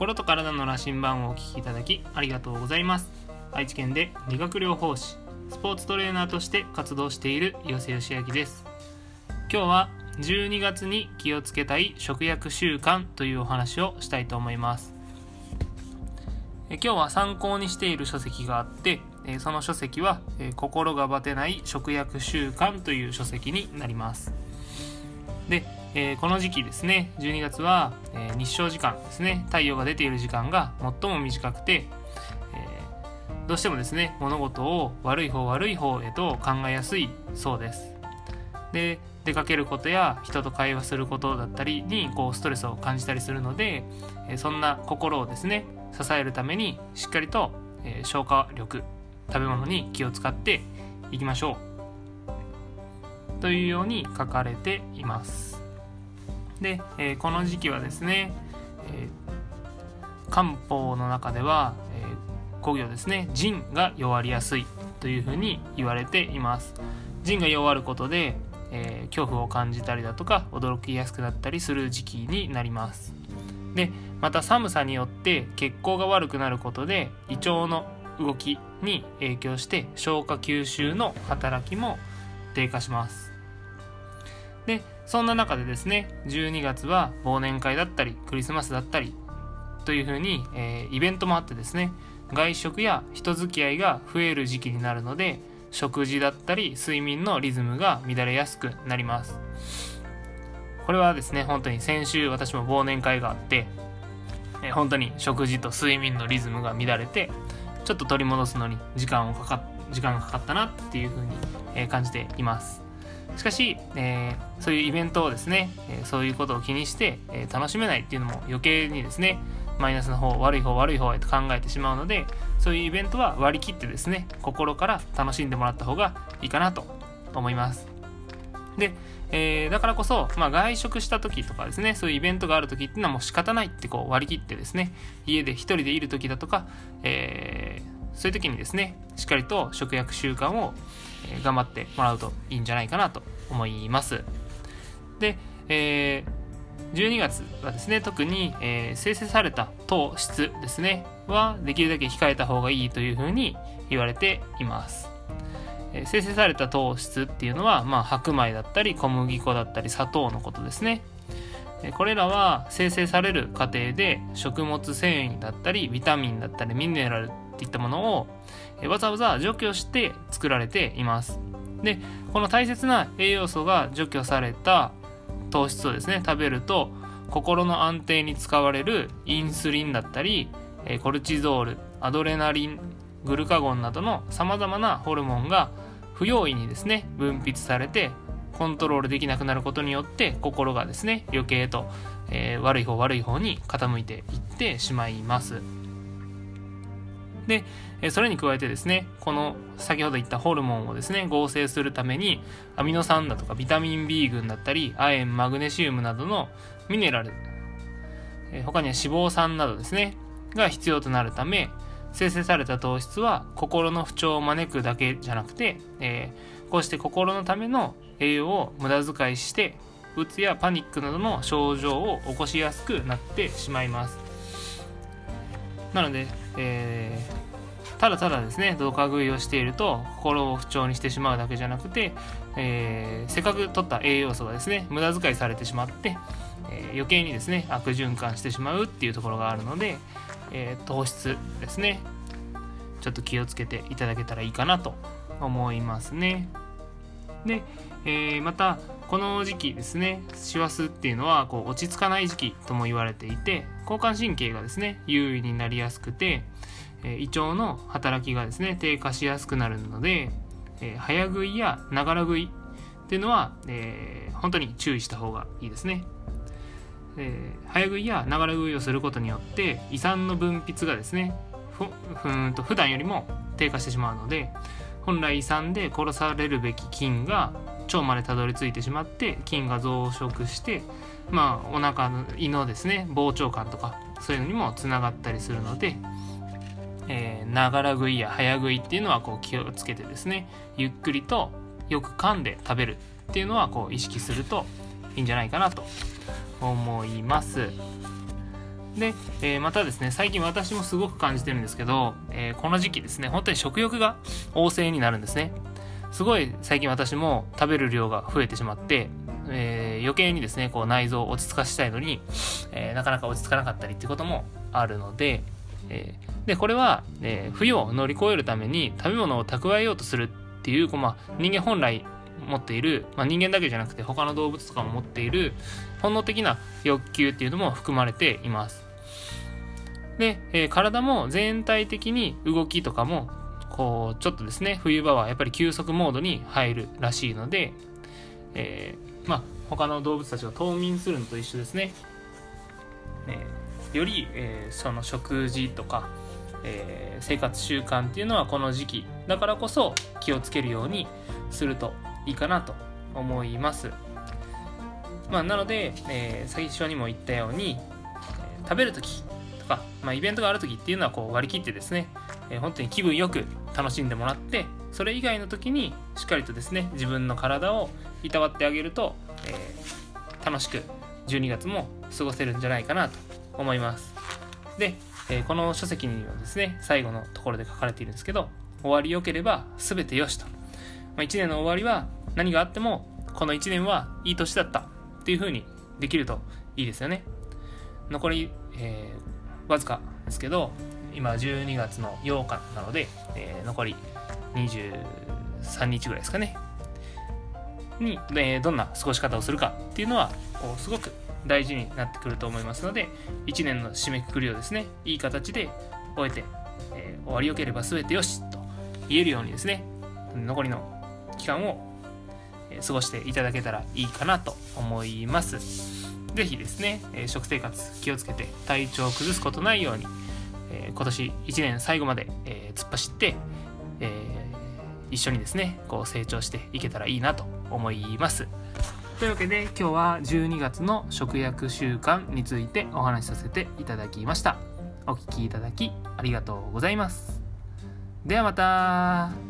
心と体の羅針盤をお聞きいただきありがとうございます。愛知県で理学療法士スポーツトレーナーとして活動している岩瀬義明です。今日は12月に気をつけたい食薬習慣というお話をしたいと思います。え今日は参考にしている書籍があってえその書籍は「心がバテない食薬習慣」という書籍になります。で、えこの時期ですね12月は、え日照時間ですね太陽が出ている時間が最も短くて、えどうしてもですね物事を悪い方悪い方へと考えやすいそうです。で出かけることや人と会話することだったりにこうストレスを感じたりするので、えそんな心をですね支えるためにしっかりと、え消化力食べ物に気を使っていきましょう。というように書かれています。で、えー、この時期はですね、えー、漢方の中では、えー、工業ですね腎が弱りやすいというふうに言われています。腎が弱ることで、え恐怖を感じたりだとか驚きやすくなったりする時期になります。でまた寒さによって血行が悪くなることで胃腸の動きに影響して消化吸収の働きも低下します。そんな中でですね12月は忘年会だったりクリスマスだったりというふうに、えー、イベントもあってですね外食や人付き合いが増える時期になるので食事だったり睡眠のリズムが乱れやすくなります。これはですね本当に先週私も忘年会があってえ本当に食事と睡眠のリズムが乱れてちょっと取り戻すのに時間をかか時間がかかったなっていうふうに、感じています。しかし、えー、そういうイベントをですね、えそういうことを気にして、え楽しめないっていうのも余計にですねマイナスの方悪い方悪い方へと考えてしまうのでそういうイベントは割り切ってですね心から楽しんでもらった方がいいかなと思います。で、えー、だからこそ、まあ、外食した時とかですねそういうイベントがある時っていうのはもう仕方ないってこう割り切ってですね家で一人でいる時だとか、えー、そういう時にですねしっかりと食薬習慣を、頑張ってもらうといいんじゃないかなと思いますで、えー、12月はですね特に、えー、生成された糖質ですねはできるだけ控えた方がいいというふうに言われています生成された糖質っていうのは、まあ、白米だったり小麦粉だったり砂糖のことですね。これらは生成される過程で食物繊維だったりビタミンだったりミネラルっていったものをわざわざ除去して作られています。でこの大切な栄養素が除去された糖質をですね食べると心の安定に使われるインスリンだったりコルチゾールアドレナリングルカゴンなどのさまざまなホルモンが不用意にですね分泌されてコントロールできなくなることによって心がですね余計と、えー、悪い方悪い方に傾いていってしまいますでそれに加えてですねこの先ほど言ったホルモンをですね合成するためにアミノ酸だとかビタミン B 群だったり亜鉛マグネシウムなどのミネラル他には脂肪酸などですねが必要となるため生成された糖質は心の不調を招くだけじゃなくて、えー、こうして心のための栄養を無駄遣いしてうつやパニックなどの症状を起こしやすくなってしまいます。なので、えー、ただただですねドカ食いをしていると心を不調にしてしまうだけじゃなくて、えー、せっかく取った栄養素がですね無駄遣いされてしまって、えー、余計にですね悪循環してしまうっていうところがあるので、え、糖質ですねちょっと気をつけていただけたらいいかなと思いますね。で、えー、またこの時期ですね師走っていうのはこう落ち着かない時期とも言われていて交感神経がですね優位になりやすくて、え、胃腸の働きがですね低下しやすくなるので、え、早食いやながら食いっていうのは、えー、本当に注意した方がいいですね。えー、早食いやながら食いをすることによって胃酸の分泌がですねふふんと普段よりも低下してしまうので本来胃酸で殺されるべき菌が腸までたどり着いてしまって菌が増殖してまあお腹の胃のですね膨張感とかそういうのにもつながったりするのでながら食いや早食いっていうのはこう気をつけてですねゆっくりとよく噛んで食べるっていうのはこう意識するといいんじゃないかなと思います。で、えー、またですね最近私もすごく感じてるんですけど、えー、この時期ですね本当に食欲が旺盛になるんですね。すごい最近私も食べる量が増えてしまって、えー、余計にですねこう内臓を落ち着かしたいのに、えなかなか落ち着かなかったりっていうこともあるので、えでこれは、え冬を乗り越えるために食べ物を蓄えようとするっていうこう、まあ、人間本来持っている、まあ、人間だけじゃなくて他の動物とかも持っている本能的な欲求っていうのも含まれています。で、えー、体も全体的に動きとかもこうちょっとですね冬場はやっぱり休息モードに入るらしいので、えー、まあ他の動物たちが冬眠するのと一緒ですね。え、より、え、その食事とか、えー、生活習慣っていうのはこの時期だからこそ気をつけるようにするといいかなと思います。まあ、なので、えー、最初にも言ったように、えー、食べる時とか、まあ、イベントがある時っていうのはこう割り切ってですね、えー、本当に気分よく楽しんでもらってそれ以外の時にしっかりとですね自分の体をいたわってあげると、え、楽しく12月も過ごせるんじゃないかなと思います。で、え、この書籍にはですね最後のところで書かれているんですけど終わりよければ全てよしとまあ、1年の終わりは何があってもこの1年はいい年だったっていう風にできるといいですよね。残り、えー、わずかですけど今12月の8日なので、えー、残り23日ぐらいですかね。に、えー、どんな過ごし方をするかっていうのはこうすごく大事になってくると思いますので1年の締めくくりをですねいい形で終えて、えー、終わりよければ全てよしと言えるようにですね残りの期間を過ごしていただけたらいいかなと思います。是非ですね、食生活気をつけて体調を崩すことないように、今年1年最後まで、突っ走って、一緒にですねこう成長していけたらいいなと思います。というわけで今日は12月の食薬習慣についてお話しさせていただきました。お聴きいただきありがとうございます。ではまた